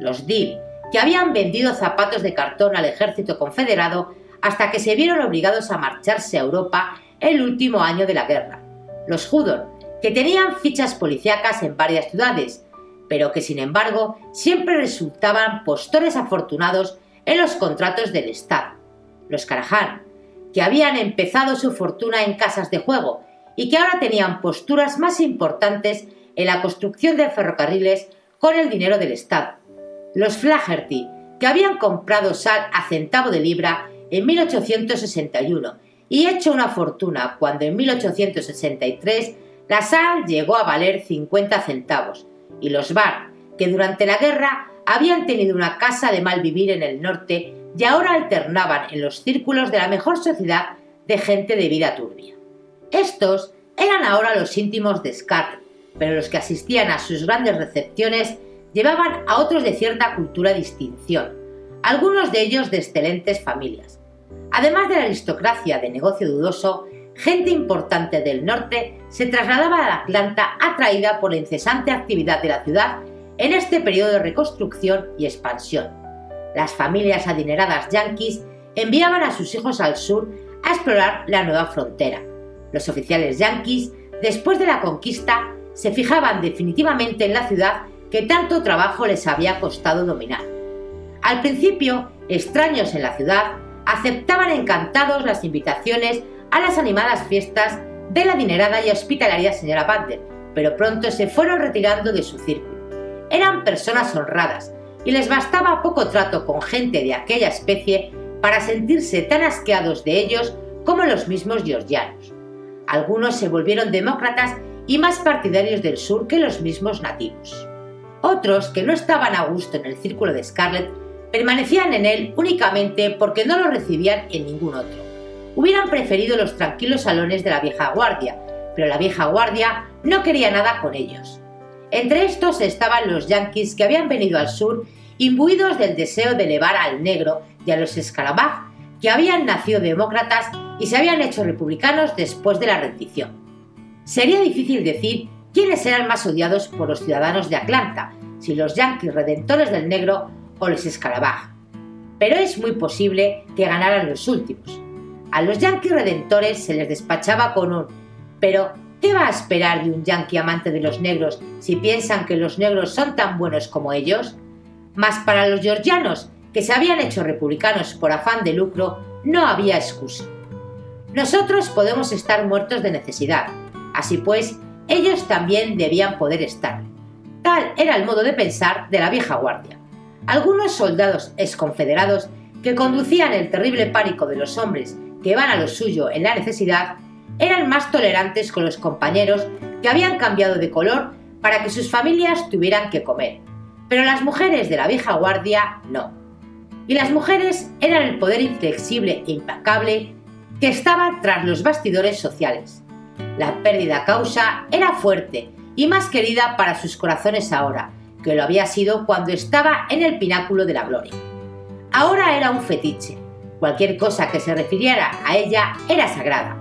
Los Dill, que habían vendido zapatos de cartón al ejército confederado hasta que se vieron obligados a marcharse a Europa el último año de la guerra. Los Hudon, que tenían fichas policíacas en varias ciudades, pero que sin embargo siempre resultaban postores afortunados en los contratos del Estado. Los Carajan, que habían empezado su fortuna en casas de juego y que ahora tenían posturas más importantes en la construcción de ferrocarriles con el dinero del Estado. Los Flaherty, que habían comprado sal a centavo de libra en 1861 y hecho una fortuna cuando en 1863 la sal llegó a valer 50 centavos, y los Bar, que durante la guerra habían tenido una casa de mal vivir en el norte y ahora alternaban en los círculos de la mejor sociedad de gente de vida turbia. Estos eran ahora los íntimos de Scarlett, pero los que asistían a sus grandes recepciones llevaban a otros de cierta cultura distinción, algunos de ellos de excelentes familias. Además de la aristocracia de negocio dudoso, gente importante del norte se trasladaba a Atlanta atraída por la incesante actividad de la ciudad en este periodo de reconstrucción y expansión. Las familias adineradas yanquis enviaban a sus hijos al sur a explorar la nueva frontera. Los oficiales yanquis, después de la conquista, se fijaban definitivamente en la ciudad que tanto trabajo les había costado dominar. Al principio, extraños en la ciudad aceptaban encantados las invitaciones a las animadas fiestas de la adinerada y hospitalaria señora Butler, pero pronto se fueron retirando de su círculo. Eran personas honradas y les bastaba poco trato con gente de aquella especie para sentirse tan asqueados de ellos como los mismos georgianos. Algunos se volvieron demócratas y más partidarios del sur que los mismos nativos. Otros, que no estaban a gusto en el círculo de Scarlett, permanecían en él únicamente porque no lo recibían en ningún otro. Hubieran preferido los tranquilos salones de la vieja guardia, pero la vieja guardia no quería nada con ellos. Entre estos estaban los yanquis que habían venido al sur imbuidos del deseo de elevar al negro y a los escarabaj, que habían nacido demócratas y se habían hecho republicanos después de la rendición. Sería difícil decir quiénes eran más odiados por los ciudadanos de Atlanta, si los yanquis redentores del negro o los escarabaj. Pero es muy posible que ganaran los últimos. A los yanquis redentores se les despachaba con un pero ¿qué va a esperar de un yanqui amante de los negros si piensan que los negros son tan buenos como ellos? Mas para los georgianos, que se habían hecho republicanos por afán de lucro, no había excusa. Nosotros podemos estar muertos de necesidad, así pues, ellos también debían poder estar. Tal era el modo de pensar de la vieja guardia. Algunos soldados exconfederados que conducían el terrible pánico de los hombres que van a lo suyo en la necesidad eran más tolerantes con los compañeros que habían cambiado de color para que sus familias tuvieran que comer. Pero las mujeres de la vieja guardia no. Y las mujeres eran el poder inflexible e implacable que estaba tras los bastidores sociales. La pérdida causa era fuerte y más querida para sus corazones ahora, que lo había sido cuando estaba en el pináculo de la gloria. Ahora era un fetiche. Cualquier cosa que se refiriera a ella era sagrada.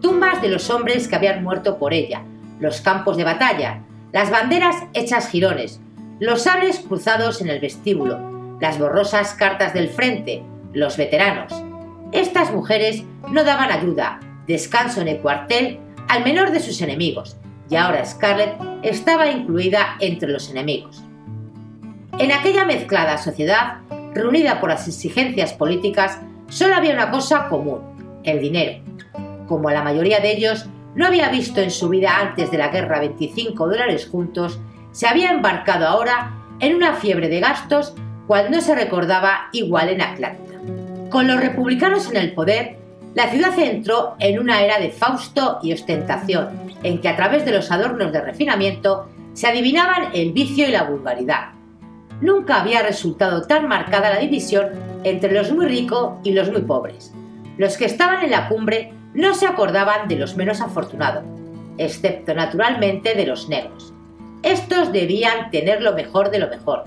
Tumbas de los hombres que habían muerto por ella, los campos de batalla, las banderas hechas jirones, los sables cruzados en el vestíbulo, las borrosas cartas del frente, los veteranos. Estas mujeres no daban ayuda, descanso en el cuartel al menor de sus enemigos, y ahora Scarlett estaba incluida entre los enemigos. En aquella mezclada sociedad, reunida por las exigencias políticas, solo había una cosa común, el dinero. Como la mayoría de ellos no había visto en su vida antes de la guerra 25 dólares juntos, se había embarcado ahora en una fiebre de gastos cuando se recordaba igual en Atlanta. Con los republicanos en el poder, la ciudad entró en una era de fausto y ostentación, en que a través de los adornos de refinamiento se adivinaban el vicio y la vulgaridad. Nunca había resultado tan marcada la división entre los muy ricos y los muy pobres. Los que estaban en la cumbre no se acordaban de los menos afortunados, excepto naturalmente de los negros. Estos debían tener lo mejor de lo mejor,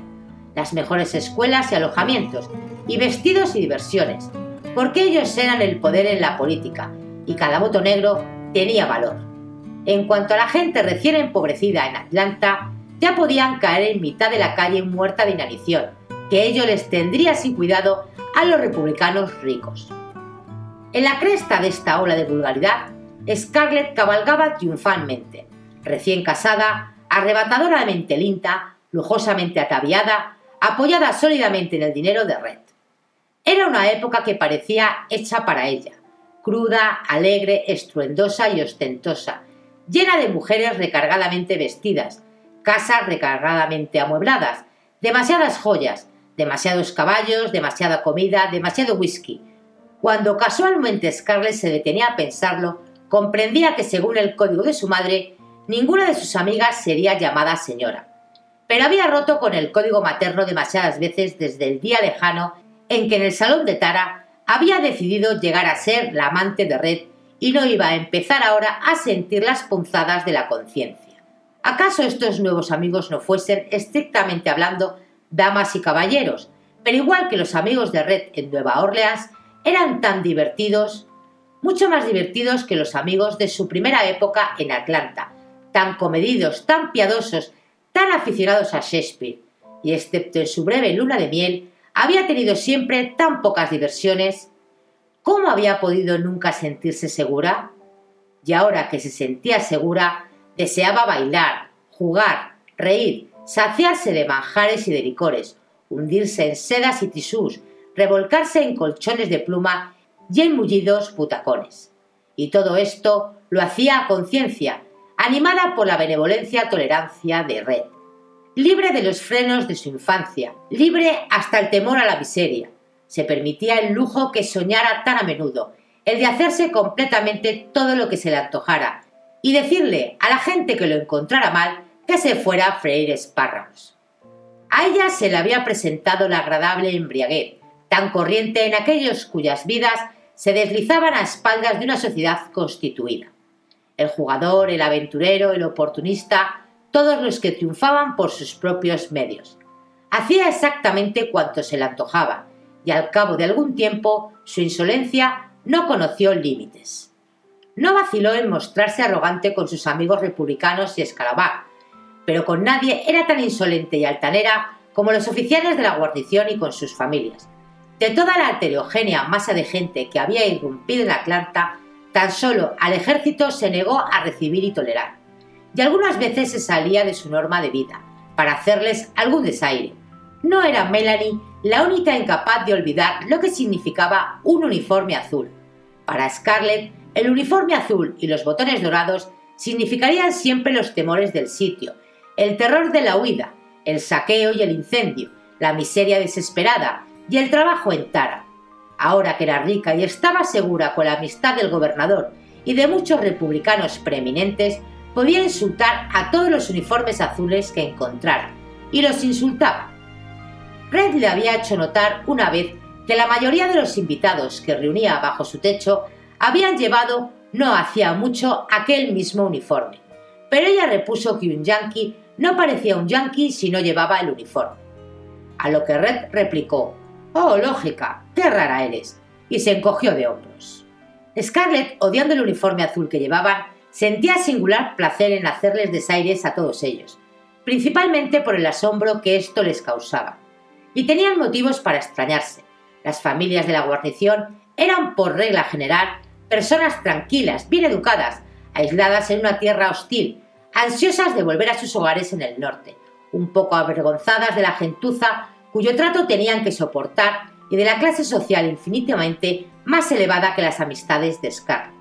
las mejores escuelas y alojamientos, y vestidos y diversiones, porque ellos eran el poder en la política, y cada voto negro tenía valor. En cuanto a la gente recién empobrecida en Atlanta, ya podían caer en mitad de la calle muerta de inanición, que ello les tendría sin cuidado a los republicanos ricos. En la cresta de esta ola de vulgaridad, Scarlett cabalgaba triunfalmente, recién casada, arrebatadoramente linda, lujosamente ataviada, apoyada sólidamente en el dinero de Red. Era una época que parecía hecha para ella, cruda, alegre, estruendosa y ostentosa, llena de mujeres recargadamente vestidas, casas recargadamente amuebladas, demasiadas joyas, demasiados caballos, demasiada comida, demasiado whisky. Cuando casualmente Scarlett se detenía a pensarlo, comprendía que según el código de su madre, ninguna de sus amigas sería llamada señora. Pero había roto con el código materno demasiadas veces desde el día lejano en que en el salón de Tara había decidido llegar a ser la amante de Red y no iba a empezar ahora a sentir las punzadas de la conciencia. ¿Acaso estos nuevos amigos no fuesen, estrictamente hablando, damas y caballeros? Pero igual que los amigos de Red en Nueva Orleans, eran tan divertidos, mucho más divertidos que los amigos de su primera época en Atlanta, tan comedidos, tan piadosos, tan aficionados a Shakespeare, y excepto en su breve luna de miel, había tenido siempre tan pocas diversiones. ¿Cómo había podido nunca sentirse segura? Y ahora que se sentía segura, Deseaba bailar, jugar, reír, saciarse de manjares y de licores, hundirse en sedas y tisús, revolcarse en colchones de pluma y en mullidos butacones. Y todo esto lo hacía a conciencia, animada por la benevolencia tolerancia de Red. Libre de los frenos de su infancia, libre hasta el temor a la miseria, se permitía el lujo que soñara tan a menudo, el de hacerse completamente todo lo que se le antojara, y decirle a la gente que lo encontrara mal que se fuera a freír espárragos. A ella se le había presentado la agradable embriaguez, tan corriente en aquellos cuyas vidas se deslizaban a espaldas de una sociedad constituida. El jugador, el aventurero, el oportunista, todos los que triunfaban por sus propios medios. Hacía exactamente cuanto se le antojaba, y al cabo de algún tiempo su insolencia no conoció límites. No vaciló en mostrarse arrogante con sus amigos republicanos y Escalabá, pero con nadie era tan insolente y altanera como los oficiales de la guarnición y con sus familias. De toda la heterogénea masa de gente que había irrumpido en Atlanta, tan solo al ejército se negó a recibir y tolerar, y algunas veces se salía de su norma de vida, para hacerles algún desaire. No era Melanie la única incapaz de olvidar lo que significaba un uniforme azul. Para Scarlett el uniforme azul y los botones dorados significarían siempre los temores del sitio, el terror de la huida, el saqueo y el incendio, la miseria desesperada y el trabajo en Tara. Ahora que era rica y estaba segura con la amistad del gobernador y de muchos republicanos preeminentes, podía insultar a todos los uniformes azules que encontrara, y los insultaba. Red le había hecho notar una vez que la mayoría de los invitados que reunía bajo su techo habían llevado no hacía mucho aquel mismo uniforme, pero ella repuso que un yankee no parecía un yankee si no llevaba el uniforme. A lo que Red replicó, Oh, lógica, qué rara eres, y se encogió de hombros. Scarlett, odiando el uniforme azul que llevaban, sentía singular placer en hacerles desaires a todos ellos, principalmente por el asombro que esto les causaba. Y tenían motivos para extrañarse. Las familias de la guarnición eran, por regla general, personas tranquilas, bien educadas, aisladas en una tierra hostil, ansiosas de volver a sus hogares en el norte, un poco avergonzadas de la gentuza cuyo trato tenían que soportar y de la clase social infinitamente más elevada que las amistades de Scar.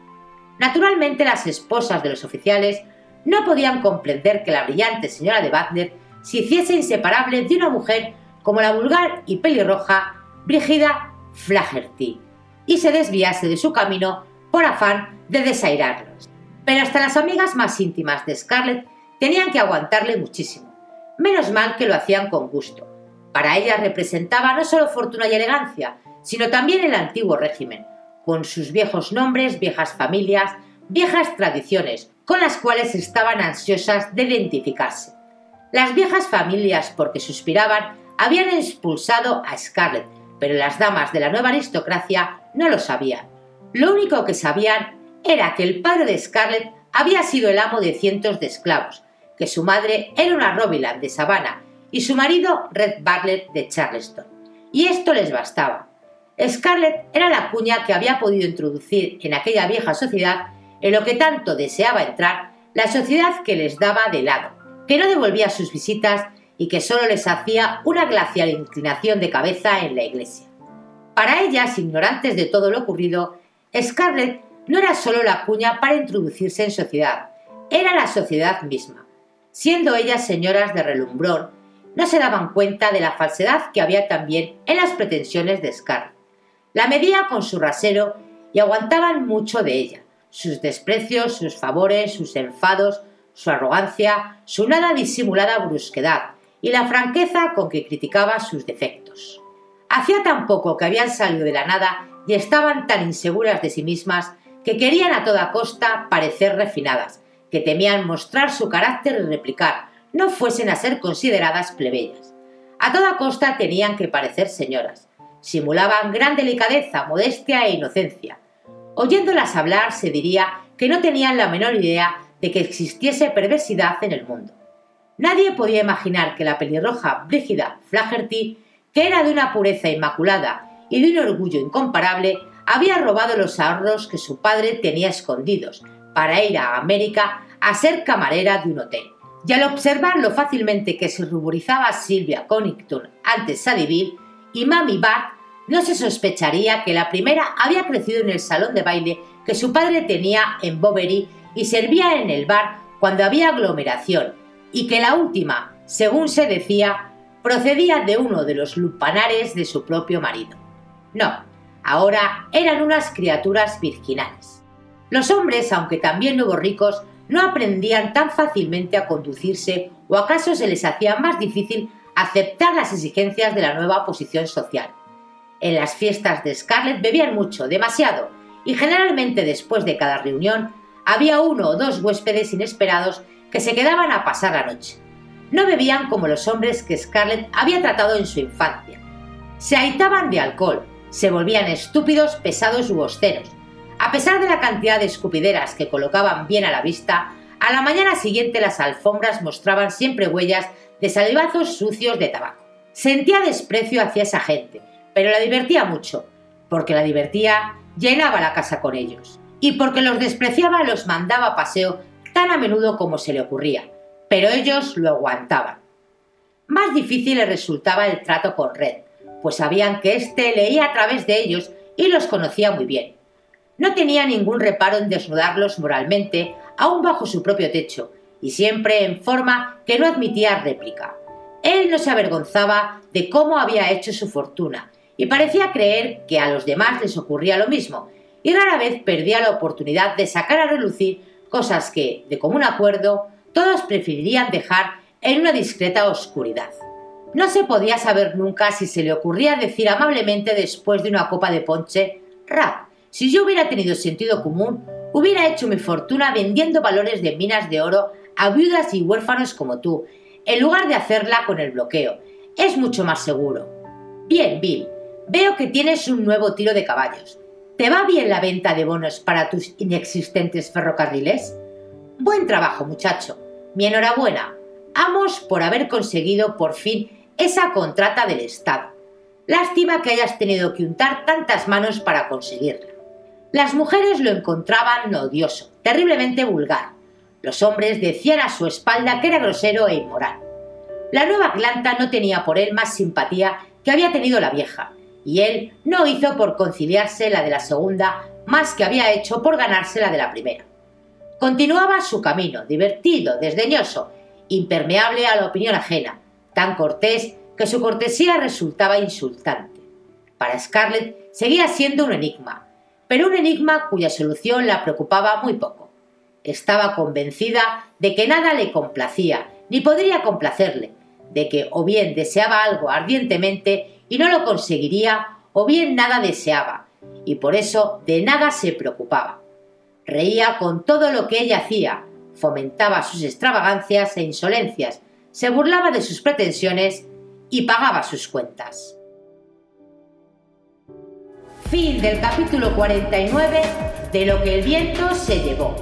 Naturalmente las esposas de los oficiales no podían comprender que la brillante señora de Butler se hiciese inseparable de una mujer como la vulgar y pelirroja Brigida Flaherty, y se desviase de su camino por afán de desairarlos. Pero hasta las amigas más íntimas de Scarlett tenían que aguantarle muchísimo. Menos mal que lo hacían con gusto. Para ellas representaba no solo fortuna y elegancia, sino también el antiguo régimen, con sus viejos nombres, viejas familias, viejas tradiciones, con las cuales estaban ansiosas de identificarse. Las viejas familias, porque suspiraban, habían expulsado a Scarlett, pero las damas de la nueva aristocracia no lo sabían. Lo único que sabían era que el padre de Scarlett había sido el amo de cientos de esclavos, que su madre era una Robiland de Savannah y su marido Red Bartlett de Charleston. Y esto les bastaba. Scarlett era la cuña que había podido introducir en aquella vieja sociedad en lo que tanto deseaba entrar, la sociedad que les daba de lado, que no devolvía sus visitas y que solo les hacía una glacial inclinación de cabeza en la iglesia. Para ellas, ignorantes de todo lo ocurrido, Scarlett no era solo la cuña para introducirse en sociedad, era la sociedad misma. Siendo ellas señoras de relumbrón, no se daban cuenta de la falsedad que había también en las pretensiones de Scarlett. La medía con su rasero y aguantaban mucho de ella, sus desprecios, sus favores, sus enfados, su arrogancia, su nada disimulada brusquedad y la franqueza con que criticaba sus defectos. Hacía tan poco que habían salido de la nada y estaban tan inseguras de sí mismas que querían a toda costa parecer refinadas, que temían mostrar su carácter y replicar, no fuesen a ser consideradas plebeyas. A toda costa tenían que parecer señoras. Simulaban gran delicadeza, modestia e inocencia. Oyéndolas hablar se diría que no tenían la menor idea de que existiese perversidad en el mundo. Nadie podía imaginar que la pelirroja Brígida Flaherty, que era de una pureza inmaculada y de un orgullo incomparable, había robado los ahorros que su padre tenía escondidos para ir a América a ser camarera de un hotel y al observar lo fácilmente que se ruborizaba Silvia Connington ante Sadie y Mami Bart, no se sospecharía que la primera había crecido en el salón de baile que su padre tenía en Bovary y servía en el bar cuando había aglomeración, y que la última, según se decía, procedía de uno de los lupanares de su propio marido. No, ahora eran unas criaturas virginales. Los hombres, aunque también nuevos ricos, no aprendían tan fácilmente a conducirse o acaso se les hacía más difícil aceptar las exigencias de la nueva posición social. En las fiestas de Scarlett bebían mucho, demasiado, y generalmente después de cada reunión había uno o dos huéspedes inesperados que se quedaban a pasar la noche. No bebían como los hombres que Scarlett había tratado en su infancia. Se ahitaban de alcohol, se volvían estúpidos, pesados u austeros, a pesar de la cantidad de escupideras que colocaban bien a la vista, a la mañana siguiente las alfombras mostraban siempre huellas de salivazos sucios de tabaco. Sentía desprecio hacia esa gente, pero la divertía mucho, porque la divertía llenaba la casa con ellos, y porque los despreciaba los mandaba a paseo tan a menudo como se le ocurría, pero ellos lo aguantaban. Más difícil le resultaba el trato con Red, pues sabían que éste leía a través de ellos y los conocía muy bien. No tenía ningún reparo en desnudarlos moralmente, aún bajo su propio techo, y siempre en forma que no admitía réplica. Él no se avergonzaba de cómo había hecho su fortuna, y parecía creer que a los demás les ocurría lo mismo, y rara vez perdía la oportunidad de sacar a relucir cosas que, de común acuerdo, todos preferirían dejar en una discreta oscuridad. No se podía saber nunca si se le ocurría decir amablemente después de una copa de ponche, rap, si yo hubiera tenido sentido común, hubiera hecho mi fortuna vendiendo valores de minas de oro a viudas y huérfanos como tú, en lugar de hacerla con el bloqueo. Es mucho más seguro. Bien, Bill, veo que tienes un nuevo tiro de caballos. ¿Te va bien la venta de bonos para tus inexistentes ferrocarriles? Buen trabajo, muchacho. Mi enhorabuena. Amos por haber conseguido por fin esa contrata del Estado. Lástima que hayas tenido que untar tantas manos para conseguirla. Las mujeres lo encontraban odioso, terriblemente vulgar. Los hombres decían a su espalda que era grosero e inmoral. La nueva Atlanta no tenía por él más simpatía que había tenido la vieja, y él no hizo por conciliarse la de la segunda más que había hecho por ganarse la de la primera. Continuaba su camino, divertido, desdeñoso, impermeable a la opinión ajena, tan cortés que su cortesía resultaba insultante. Para Scarlett seguía siendo un enigma, pero un enigma cuya solución la preocupaba muy poco. Estaba convencida de que nada le complacía, ni podría complacerle, de que o bien deseaba algo ardientemente y no lo conseguiría, o bien nada deseaba, y por eso de nada se preocupaba. Reía con todo lo que ella hacía, fomentaba sus extravagancias e insolencias, se burlaba de sus pretensiones y pagaba sus cuentas. Fin del capítulo 49 de Lo que el viento se llevó.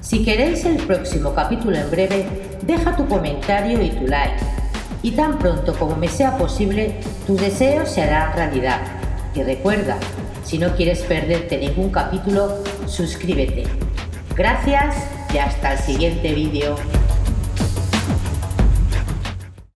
Si queréis el próximo capítulo en breve, deja tu comentario y tu like. Y tan pronto como me sea posible, tus deseos se harán realidad. Y recuerda, si no quieres perderte ningún capítulo, suscríbete. Gracias y hasta el siguiente vídeo.